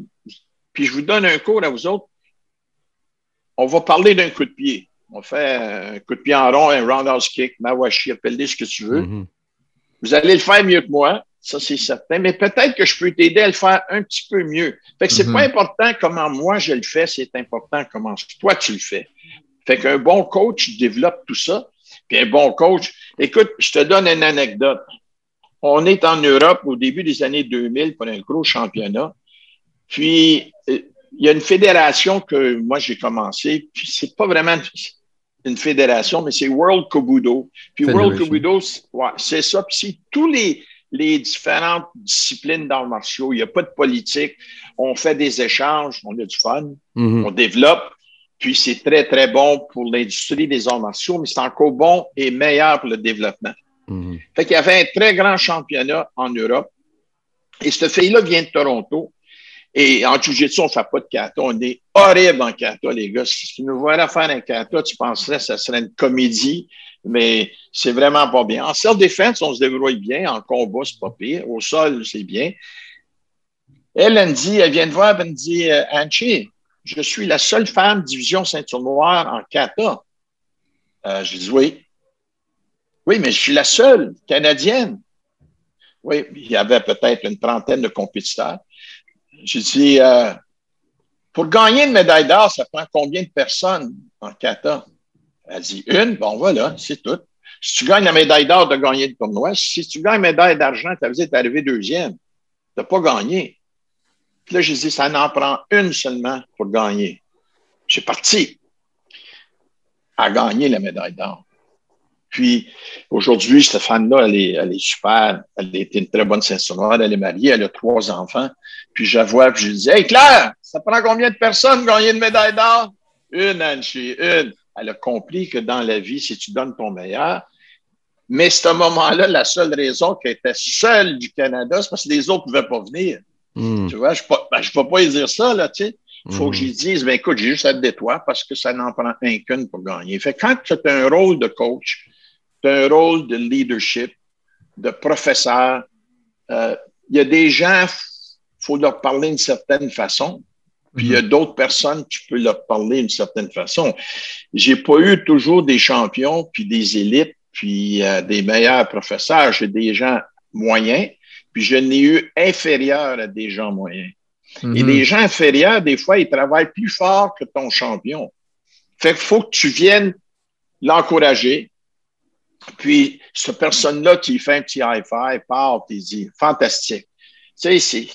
puis je vous donne un cours à vous autres, on va parler d'un coup de pied. On fait un coup de pied en rond, un roundhouse kick, mawashi, appelle-le ce que tu veux. Mhm. Vous allez le faire mieux que moi, ça c'est certain, mais peut-être que je peux t'aider à le faire un petit peu mieux. Fait que c'est Mhm. pas important comment moi je le fais, c'est important comment toi tu le fais. Fait qu'un bon coach développe tout ça. Puis un bon coach, écoute, je te donne une anecdote. On est en Europe au début des années 2000 pour un gros championnat. Puis, euh, il y a une fédération que moi j'ai commencé, puis c'est pas vraiment une fédération, mais c'est World Kobudo. Puis World. Kobudo, c'est- ouais, ça. Puis c'est tous les, les différentes disciplines d'arts martiaux. Il n'y a pas de politique. On fait des échanges, on a du fun, Mhm. on développe. Puis c'est très, très bon pour l'industrie des arts martiaux, mais c'est encore bon et meilleur pour le développement. Mhm. Fait qu'il y avait un très grand championnat en Europe. Et cette fille-là vient de Toronto. Et en Jiu-Jitsu, on ne fait pas de kata. On est horrible en kata, les gars. Si tu nous voyais faire un kata, tu penserais que ça serait une comédie, mais c'est vraiment pas bien. En self-défense, on se débrouille bien. En combat, c'est pas pire. Au sol, c'est bien. Elle, elle me dit, elle vient de voir, elle me dit, euh, Anchi, je suis la seule femme division ceinture noire en kata. Euh, je dis oui. Oui, mais je suis la seule canadienne. Oui, il y avait peut-être une trentaine de compétiteurs. J'ai dit, euh, pour gagner une médaille d'or, ça prend combien de personnes en kata? Elle dit, une, bon voilà, c'est tout. Si tu gagnes la médaille d'or, tu as gagné le tournoi. Si tu gagnes la médaille d'argent, tu as arrivé deuxième. Tu n'as pas gagné. Puis là, j'ai dit, ça en prend une seulement pour gagner. J'ai parti à gagner la médaille d'or. Puis aujourd'hui, cette femme-là, elle est, elle est super. Elle été une très bonne noire. Elle est mariée, elle a trois enfants. Puis je la vois, puis je lui dis Hey Claire, ça prend combien de personnes gagner une médaille d'or? Une, Angie, une. Elle a compris que dans la vie, si tu donnes ton meilleur, mais à ce moment-là, la seule raison qu'elle était seule du Canada, c'est parce que les autres ne pouvaient pas venir. Mhm. Tu vois, je ne peux, ben, peux pas lui dire ça, là, tu sais. Il faut Mhm. que j'y dise, ben écoute, j'ai juste hâte de toi parce que ça n'en prend un qu'une pour gagner. Fait que quand tu as un rôle de coach, tu as un rôle de leadership, de professeur, euh, il y a des gens, il faut leur parler d'une certaine façon. Puis il y a d'autres personnes, tu peux leur parler d'une certaine façon. J'ai pas eu toujours des champions, puis des élites, puis euh, des meilleurs professeurs. J'ai des gens moyens, puis je n'ai eu inférieur à des gens moyens. Et Mhm. les gens inférieurs, des fois, ils travaillent plus fort que ton champion. Fait qu'il faut que tu viennes l'encourager. Puis, cette personne-là qui fait un petit high five, part, il dit fantastique. Tu sais, c'est,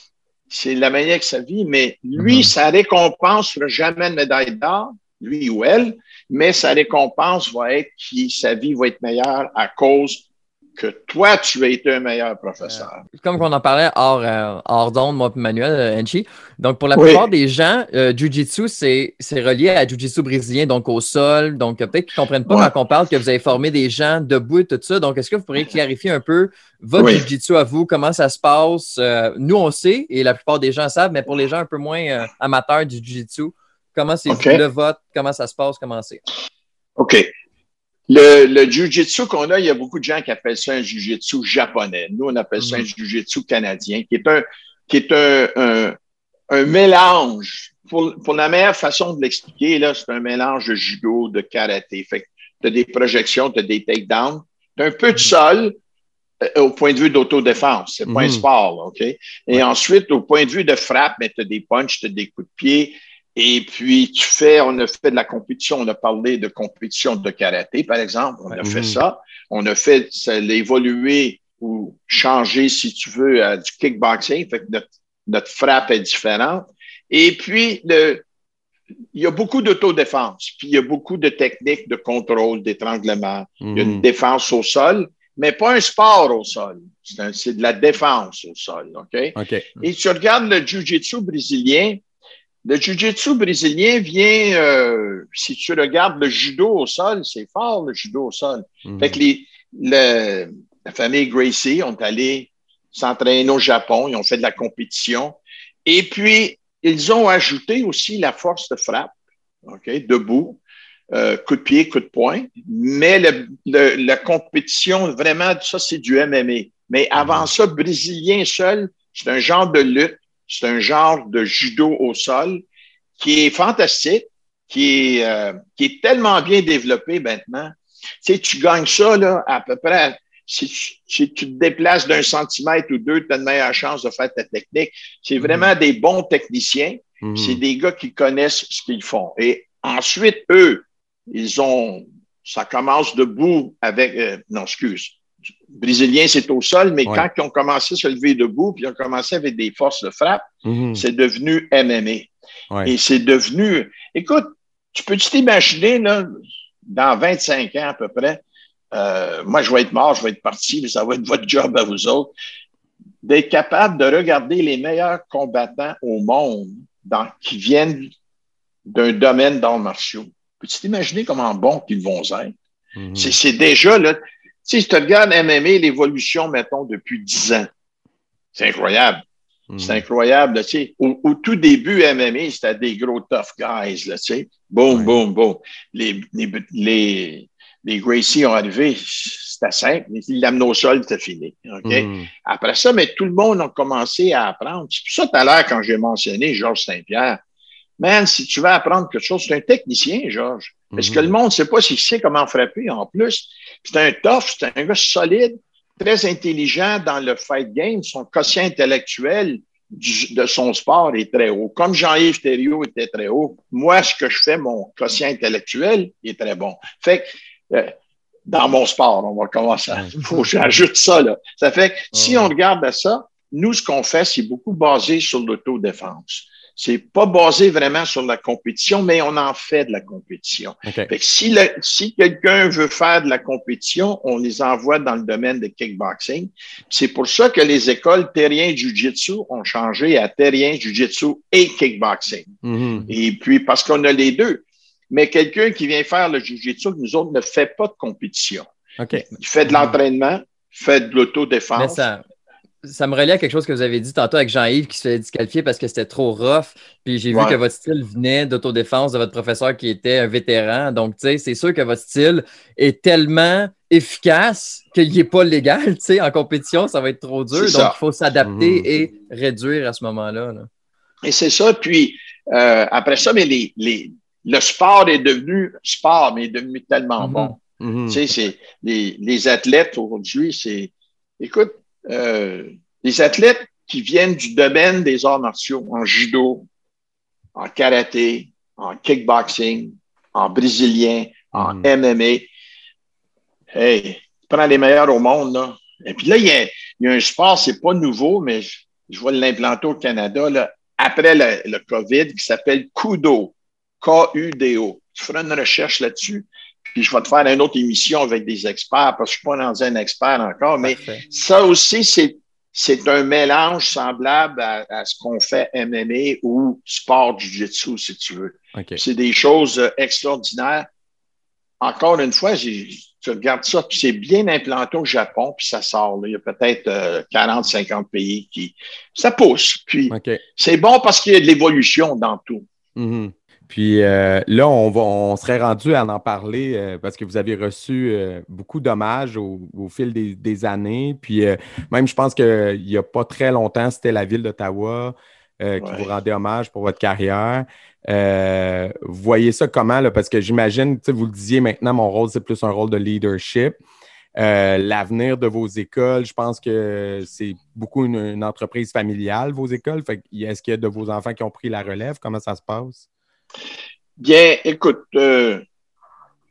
c'est la manière que ça vit, mais lui, Mhm. sa récompense ne sera jamais une médaille d'or, lui ou elle, mais sa récompense va être que sa vie va être meilleure à cause que toi, tu as été un meilleur professeur. Comme qu'on en parlait hors, euh, hors d'onde, moi et Manuel euh, Enchi. Donc, pour la Oui. plupart des gens, euh, Jiu-Jitsu, c'est relié à Jiu-Jitsu brésilien, donc au sol. Donc, euh, peut-être qu'ils ne comprennent pas Ouais. quand on parle que vous avez formé des gens debout et tout ça. Donc, est-ce que vous pourriez clarifier un peu votre Oui. Jiu-Jitsu à vous, comment ça se passe? Euh, nous, on sait, et la plupart des gens savent, mais pour les gens un peu moins euh, amateurs du Jiu-Jitsu, comment c'est le vote, comment ça se passe, comment c'est? OK. Le, le jujitsu qu'on a, il y a beaucoup de gens qui appellent ça un jujitsu japonais. Nous, on appelle ça un jujitsu canadien, qui est un, qui est un, un, un mélange. Pour, pour la meilleure façon de l'expliquer, là, c'est un mélange de judo, de karaté. Fait tu as des projections, tu as des takedowns, tu as un peu de sol euh, au point de vue d'autodéfense. C'est pas un Mhm. sport, là, OK? Et ensuite, au point de vue de frappe, tu as des punches, tu as des coups de pied, Et puis, tu fais, on a fait de la compétition, on a parlé de compétition de karaté, par exemple. On a fait Mhm. ça. On a fait ça, l'évoluer ou changer, si tu veux, à du kickboxing. Fait que notre, notre frappe est différente. Et puis, le, il y a beaucoup d'autodéfense, puis il y a beaucoup de techniques de contrôle, d'étranglement. Il y a une Mhm. défense au sol, mais pas un sport au sol. C'est un- c'est de la défense au sol, OK? OK. Et tu regardes le jiu-jitsu brésilien. Le jiu-jitsu brésilien vient, euh, si tu regardes le judo au sol, c'est fort le judo au sol. Mhm. Fait que les, le- la famille Gracie ont allé s'entraîner au Japon, ils ont fait de la compétition. Et puis, ils ont ajouté aussi la force de frappe, OK, debout, euh, coup de pied, coup de poing. Mais le- le- la compétition, vraiment, ça, c'est du MMA. Mais avant ça, brésilien seul, c'est un genre de lutte, c'est un genre de judo au sol qui est fantastique, qui est, euh, qui est tellement bien développé maintenant. Tu sais, tu gagnes ça, là, à peu près, si tu, si tu te déplaces d'un centimètre ou deux, tu as de meilleures chances de faire ta technique. C'est vraiment des bons techniciens. Mhm. C'est des gars qui connaissent ce qu'ils font. Et ensuite, eux, ils ont, ça commence debout avec, euh, non, excuse, Brésilien, c'est au sol, mais Ouais. quand ils ont commencé à se lever debout, puis ils ont commencé avec des forces de frappe, Mhm. c'est devenu MMA. Ouais. Et c'est devenu, écoute, tu peux-tu t'imaginer, là, dans 25 ans à peu près, euh, moi, je vais être mort, je vais être parti, mais ça va être votre job à vous autres, d'être capable de regarder les meilleurs combattants au monde dans, qui viennent d'un domaine d'arts martiaux. Peux-tu t'imaginer comment bons qu'ils vont être? Mhm. C'est- C'est déjà, là, si tu regardes MMA, l'évolution, mettons, depuis 10 ans, c'est incroyable. Mhm. C'est incroyable, là, tu sais. Au, au tout début, MMA, c'était des gros tough guys, là, tu sais. Boum, Ouais. boum, boum. Les, les, les, les Gracie ont arrivé, c'était simple. Ils l'amenaient au sol, c'était fini. OK? Mhm. Après ça, mais tout le monde a commencé à apprendre. C'est pour ça, tout à l'heure, quand j'ai mentionné Georges Saint-Pierre, man, si tu veux apprendre quelque chose, c'est un technicien, Georges. Parce Mhm. que le monde ne sait pas s'il sait comment frapper en plus. C'est un tough, c'est un gars solide, très intelligent dans le fight game. Son quotient intellectuel du- de son sport est très haut. Comme Jean-Yves Thériault était très haut, moi, ce que je fais, mon quotient intellectuel est très bon. Fait que, euh, dans mon sport, on va commencer à, faut que j'ajoute ça, là. Ça fait que si on regarde à ça, nous, ce qu'on fait, c'est beaucoup basé sur l'autodéfense. C'est pas basé vraiment sur la compétition, mais on en fait de la compétition. OK. Fait que si, le- si quelqu'un veut faire de la compétition, on les envoie dans le domaine de kickboxing. C'est pour ça que les écoles terrien jiu-jitsu ont changé à terrien jiu-jitsu et kickboxing. Mhm. Et puis, parce qu'on a les deux. Mais quelqu'un qui vient faire le jiu-jitsu, nous autres, ne fait pas de compétition. OK. Il fait de l'entraînement, fait de l'autodéfense. Ça, me relie à quelque chose que vous avez dit tantôt avec Jean-Yves qui se fait disqualifier parce que c'était trop rough. Puis j'ai vu que votre style venait d'autodéfense de votre professeur qui était un vétéran. Donc, tu sais, c'est sûr que votre style est tellement efficace qu'il n'est pas légal. Tu sais, en compétition, ça va être trop dur. Donc, il faut s'adapter Mhm. et réduire à ce moment-là. là. Et c'est ça. Puis euh, après ça, mais les, les, le sport est devenu sport, mais est devenu tellement Mhm. bon. Mhm. Tu sais, c'est les, les athlètes aujourd'hui, c'est écoute, euh, les athlètes qui viennent du domaine des arts martiaux, en judo, en karaté, en kickboxing, en brésilien, en. MMA. Hey, tu prends les meilleurs au monde, là. Et puis là, il y a, il y a un sport, c'est pas nouveau, mais je, je vais l'implanter au Canada, là, après le, le COVID, qui s'appelle Kudo. K-U-D-O. Tu feras une recherche là-dessus, puis je vais te faire une autre émission avec des experts, parce que je suis pas dans un expert encore, mais Parfait. ça aussi, c'est, c'est un mélange semblable à, à ce qu'on fait MMA ou sport jiu-jitsu, si tu veux. OK. C'est des choses euh, extraordinaires. Encore une fois, tu regardes ça, puis c'est bien implanté au Japon, puis ça sort. là. Il y a peut-être euh, 40, 50 pays qui... Ça pousse. Puis c'est bon parce qu'il y a de l'évolution dans tout. Mhm. Puis euh, là, on, va, on serait rendu à en parler euh, parce que vous avez reçu euh, beaucoup d'hommages au, au fil des, des années. Puis même, je pense qu'il n'y a pas très longtemps, c'était la ville d'Ottawa qui Ouais. vous rendait hommage pour votre carrière. Vous voyez ça comment? Là? Parce que j'imagine, vous le disiez maintenant, mon rôle, c'est plus un rôle de leadership. L'avenir de vos écoles, je pense que c'est beaucoup une, une entreprise familiale, vos écoles. Est-ce qu'il y a de vos enfants qui ont pris la relève? Comment ça se passe? Bien, écoute, euh,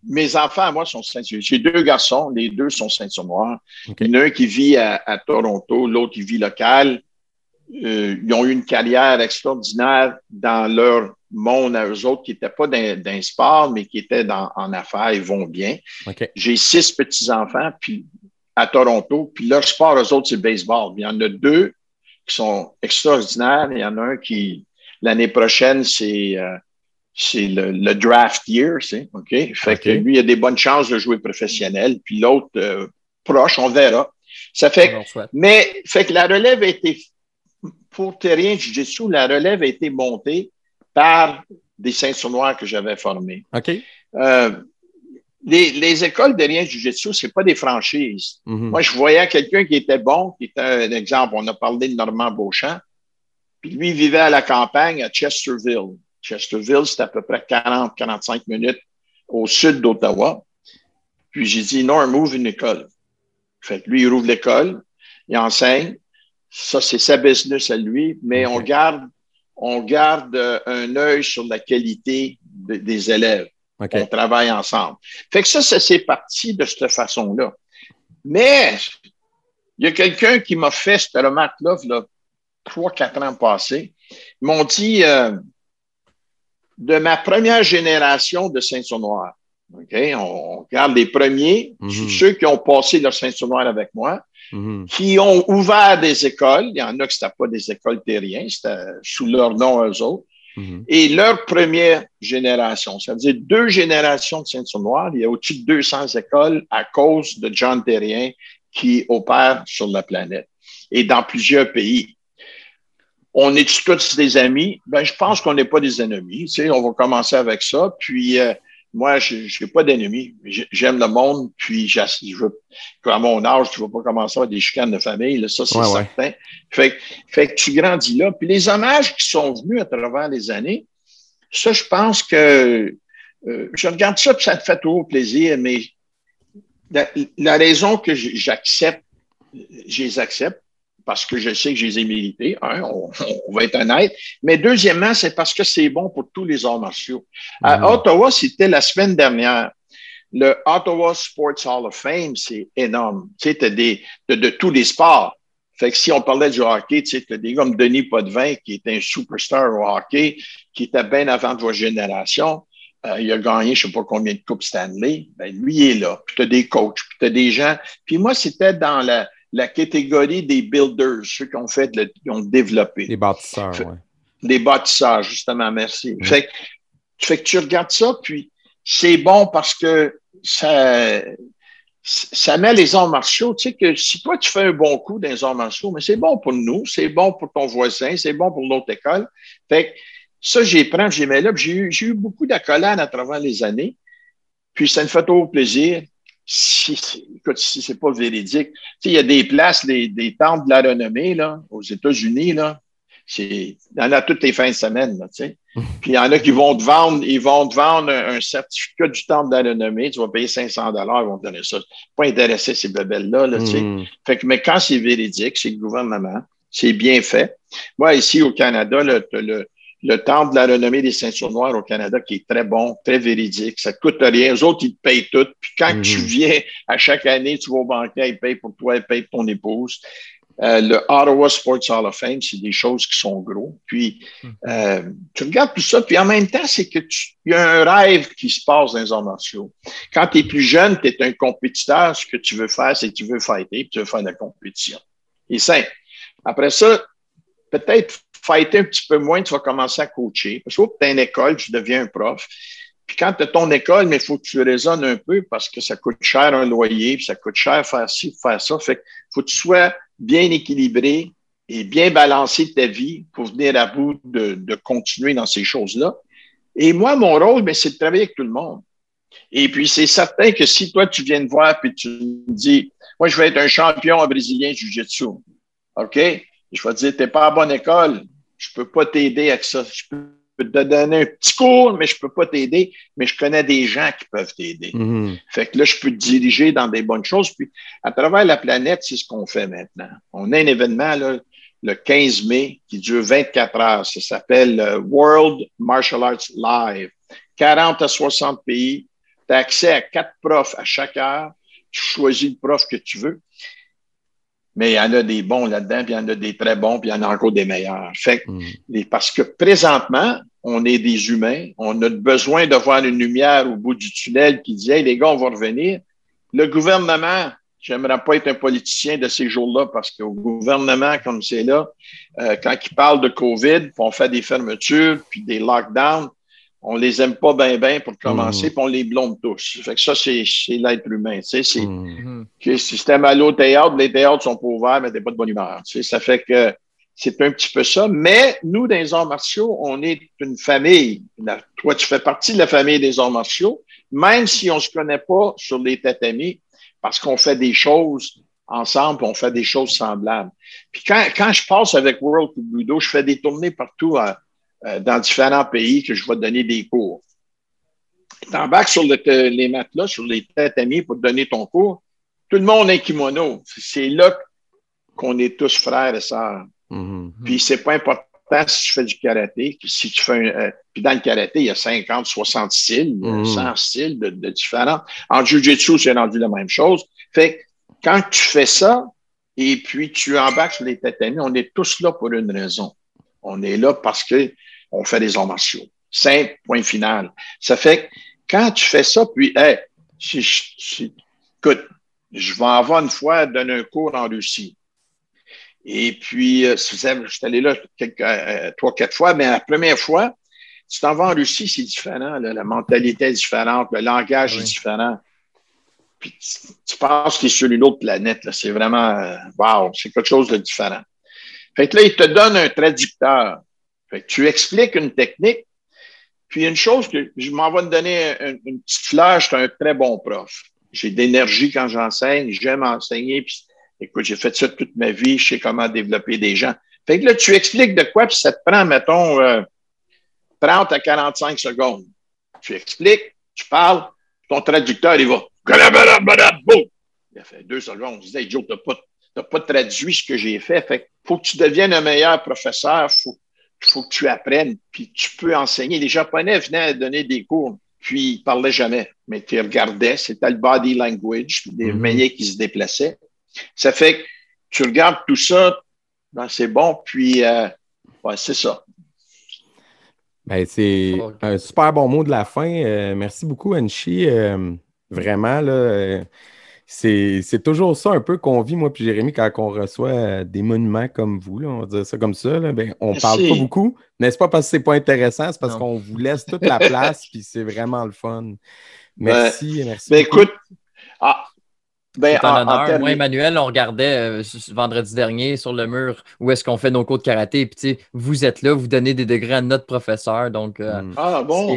mes enfants, moi, sont saint J'ai deux garçons, les deux sont Saint-Sur-Noir. Il y en a un qui vit à, Toronto, l'autre, il vit local. Euh, ils ont eu une carrière extraordinaire dans leur monde à eux autres, qui n'étaient pas dans, sport, mais qui étaient dans, en affaires, ils vont bien. J'ai six petits-enfants puis à Toronto, puis leur sport, eux autres, c'est le baseball. Il y en a deux qui sont extraordinaires. Il y en a un qui, l'année prochaine, c'est euh, c'est le, draft year, c'est OK? Fait que lui, il a des bonnes chances de jouer professionnel, puis l'autre euh, proche, on verra. Ça fait mais fait que la relève a été pour Terrien Jiu-Jitsu, la relève a été montée par des ceintures noires que j'avais formées. OK. Euh, les, les, écoles de rien Jiu-Jitsu, c'est pas des franchises. Mhm. Moi, je voyais quelqu'un qui était bon, qui était un exemple. On a parlé de Normand Beauchamp. Puis lui, il vivait à la campagne à Chesterville. Chesterville, c'est à peu près 40-45 minutes au sud d'Ottawa. Puis j'ai dit, Norm, ouvre une école. Fait que lui, il ouvre l'école, il enseigne. Ça, c'est sa business à lui, mais on garde, on garde euh, un œil sur la qualité des élèves. On travaille ensemble. Fait que ça, ça c'est parti de cette façon-là. Mais il y a quelqu'un qui m'a fait cette remarque-là, là, trois, quatre ans passés. Ils m'ont dit, euh, de ma première génération de ceinture noire. OK? On regarde les premiers, mhm. ceux qui ont passé leur ceinture noire avec moi, mhm. qui ont ouvert des écoles. Il y en a qui n'étaient pas des écoles terriens, c'était sous leur nom eux autres. Mhm. Et leur première génération, ça veut dire deux générations de ceinture noire, il y a au-dessus de 200 écoles à cause de John Terrien qui opère sur la planète et dans plusieurs pays on est tous des amis? Ben, je pense qu'on n'est pas des ennemis. Tu sais, on va commencer avec ça. Puis euh, moi, je n'ai pas d'ennemis. J'aime le monde. Puis je à mon âge, tu ne vas pas commencer avec des chicanes de famille. Là, ça, c'est certain. Fait, fait que tu grandis là. Puis les hommages qui sont venus à travers les années, ça, je pense que euh, je regarde ça, puis ça te fait toujours plaisir. Mais la, la raison que j'accepte, je les accepte, parce que je sais que je les ai mérités, hein, on, va être honnête. Mais deuxièmement, c'est parce que c'est bon pour tous les arts martiaux. À mm-hmm. Ottawa, c'était la semaine dernière. Le Ottawa Sports Hall of Fame, c'est énorme. Tu sais, des, de, tous les sports. Fait que si on parlait du hockey, tu sais, as des gars comme Denis Potvin, qui est un superstar au hockey, qui était bien avant de votre génération. Euh, il a gagné je sais pas combien de coupes Stanley. Ben, lui, il est là. Puis tu as des coachs, puis tu as des gens. Puis moi, c'était dans la, la catégorie des builders, ceux qui ont fait, le, qui ont développé. Des bâtisseurs, oui. Des bâtisseurs, justement, merci. Fait, fait, que tu regardes ça, puis c'est bon parce que ça, ça met les arts martiaux. Tu sais que si toi, tu fais un bon coup dans les arts martiaux, mais c'est bon pour nous, c'est bon pour ton voisin, c'est bon pour l'autre école. Fait que ça, j'ai pris, j'ai mis là, j'ai eu, j'ai eu beaucoup d'accolades à travers les années. Puis ça me fait toujours plaisir si, écoute, si c'est pas véridique, tu sais, il y a des places, des, des temples de la renommée, là, aux États-Unis, là. C'est, il y en a toutes les fins de semaine, là, tu sais. *laughs* Puis il y en a qui vont te vendre, ils vont te vendre un, certificat du temple de la renommée, tu vas payer 500 dollars, ils vont te donner ça. Pas intéressé ces bebelles-là, là, tu sais. Hmm. Fait que, mais quand c'est véridique, c'est le gouvernement, c'est bien fait. Moi, ici au Canada, le, le, le temple de la renommée des ceintures noires au Canada qui est très bon, très véridique. Ça ne coûte rien. Les autres, ils te payent tout. Puis quand tu mhm. viens à chaque année, tu vas au banquier, ils payent pour toi, ils payent pour ton épouse. Euh, le Ottawa Sports Hall of Fame, c'est des choses qui sont gros. Puis, mhm. euh, tu regardes tout ça, puis en même temps, c'est que il y a un rêve qui se passe dans les arts martiaux. Quand tu es plus jeune, tu es un compétiteur, ce que tu veux faire, c'est que tu veux fighter, puis tu veux faire de la compétition. Et simple. Après ça, peut-être fighter un petit peu moins, tu vas commencer à coacher. Parce que tu as une école, tu deviens un prof. Puis quand tu as ton école, mais il faut que tu raisonnes un peu parce que ça coûte cher un loyer, puis ça coûte cher faire ci, faire ça. Fait qu'il faut que tu sois bien équilibré et bien balancé ta vie pour venir à bout de, de continuer dans ces choses-là. Et moi, mon rôle, ben, c'est de travailler avec tout le monde. Et puis, c'est certain que si toi, tu viens me voir et tu me dis, moi, je vais être un champion en brésilien Jiu-Jitsu. OK? Je vais te dire, tu n'es pas à bonne école je peux pas t'aider avec ça. Je peux te donner un petit cours, mais je peux pas t'aider, mais je connais des gens qui peuvent t'aider. Mm-hmm. Fait que là, je peux te diriger dans des bonnes choses. Puis, à travers la planète, c'est ce qu'on fait maintenant. On a un événement, là, le 15 mai qui dure 24 heures. Ça s'appelle euh, World Martial Arts Live. 40 à 60 pays. Tu as accès à quatre profs à chaque heure. Tu choisis le prof que tu veux. Mais il y en a des bons là-dedans, puis il y en a des très bons, puis il y en a encore des meilleurs. Fait mm. parce que présentement, on est des humains, on a besoin de voir une lumière au bout du tunnel qui dit Hey, les gars, on va revenir. Le gouvernement, j'aimerais pas être un politicien de ces jours-là parce qu'au gouvernement, comme c'est là, euh, quand ils parlent de COVID, puis on fait des fermetures, puis des lockdowns, on les aime pas bien, bien pour commencer, mm. puis on les blonde tous. Fait que ça, c'est, l'être humain. Tu sais, c'est, mm. si c'était aller au théâtre, les théâtres sont pas ouverts, mais t'es pas de bonne humeur. Tu sais, ça fait que c'est un petit peu ça. Mais nous, dans les arts martiaux, on est une famille. Toi, tu fais partie de la famille des arts martiaux, même si on se connaît pas sur les tatamis, parce qu'on fait des choses ensemble, on fait des choses semblables. Puis quand, quand je passe avec World Budo, je fais des tournées partout à, euh, dans différents pays que je vais donner des cours. Tu embarques sur les matelas, sur les tatamis pour donner ton cours. Tout le monde est kimono. C'est là qu'on est tous frères et sœurs. Mm-hmm. Puis c'est pas important si tu fais du karaté, si tu fais un, euh, puis dans le karaté, il y a 50, 60 styles, 100 mm-hmm. styles de, de différents. En jiu-jitsu, c'est rendu la même chose. Fait que quand tu fais ça, et puis tu embarques sur les tatamis, on est tous là pour une raison. On est là parce que on fait des arts martiaux. Simple, point final. Ça fait que quand tu fais ça, puis, hey, si, écoute, je vais avoir une fois donner un cours en Russie. Et puis, euh, je suis allé là quelques, euh, trois, quatre fois, mais la première fois, tu t'en vas en Russie, c'est différent. la mentalité est différente, le langage est différent. Puis tu, penses que tu es sur une autre planète. C'est vraiment, euh, wow, c'est quelque chose de différent. Fait que là, il te donne un traducteur tu expliques une technique, puis une chose que je m'en vais te donner une, petite fleur, je suis un très bon prof. J'ai d'énergie quand j'enseigne, j'aime enseigner, puis écoute, j'ai fait ça toute ma vie, je sais comment développer des gens. Fait que là, tu expliques de quoi, puis ça te prend, mettons, 30 euh, à 45 secondes. Tu expliques, tu parles, ton traducteur, il va. Il a fait deux secondes. On se dit, Joe, tu n'as pas, traduit ce que j'ai fait. Fait faut que tu deviennes un meilleur professeur. Faut, il faut que tu apprennes, puis tu peux enseigner. Les Japonais venaient donner des cours, puis ils parlaient jamais, mais tu regardais, c'était le body language, des mm qui se déplaçaient. Ça fait que tu regardes tout ça, ben c'est bon, puis euh, ouais, c'est ça. Ben, c'est un super bon mot de la fin. Euh, merci beaucoup, Anchi. Euh, vraiment, là, c'est toujours ça un peu qu'on vit, moi puis Jérémy, quand on reçoit euh, des monuments comme vous, là, on va dire ça comme ça. Là, ben, on parle pas beaucoup, n'est-ce pas parce que c'est pas intéressant, c'est parce qu'on vous laisse toute la place, puis c'est vraiment le fun. Merci, merci. Ben, écoute, ah, ben, en, Moi, Emmanuel, on regardait euh, vendredi dernier sur le mur où est-ce qu'on fait nos cours de karaté. Puis, vous êtes là, vous donnez des degrés à notre professeur. Donc, euh, hmm. ah bon,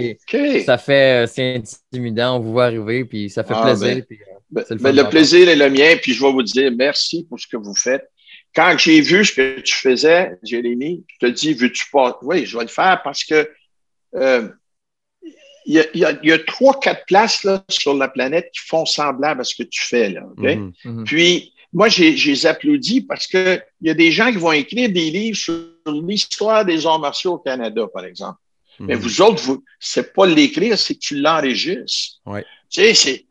ça fait, c'est intimidant. On vous voit arriver, puis ça fait ah, plaisir. Ben, ben, le, ben, le plaisir est le mien, puis je vais vous dire merci pour ce que vous faites. Quand j'ai vu ce que tu faisais, Jérémy, je te dis, veux-tu pas? Oui, je vais le faire parce que euh, il y, a, trois, quatre places là, sur la planète qui font semblable à ce que tu fais. Là, mhm, mhm. Puis, moi, j'ai les applaudis parce qu'il y a des gens qui vont écrire des livres sur l'histoire des arts martiaux au Canada, par exemple. Mais mhm. vous autres, vous, c'est pas l'écrire, c'est que tu l'enregistres. Ouais. Tu sais,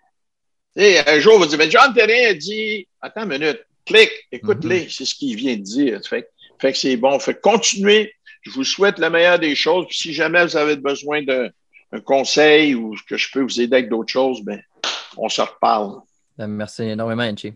c'est un jour, vous dites, mais John Terrain a dit, attends une minute, clique, écoute-les, c'est ce qu'il vient de dire. Fait, fait que c'est bon. Fait continuez. Je vous souhaite le meilleur des choses. Puis si jamais vous avez besoin d'un conseil ou que je peux vous aider avec d'autres choses, ben, on se reparle. Merci énormément, Anchi.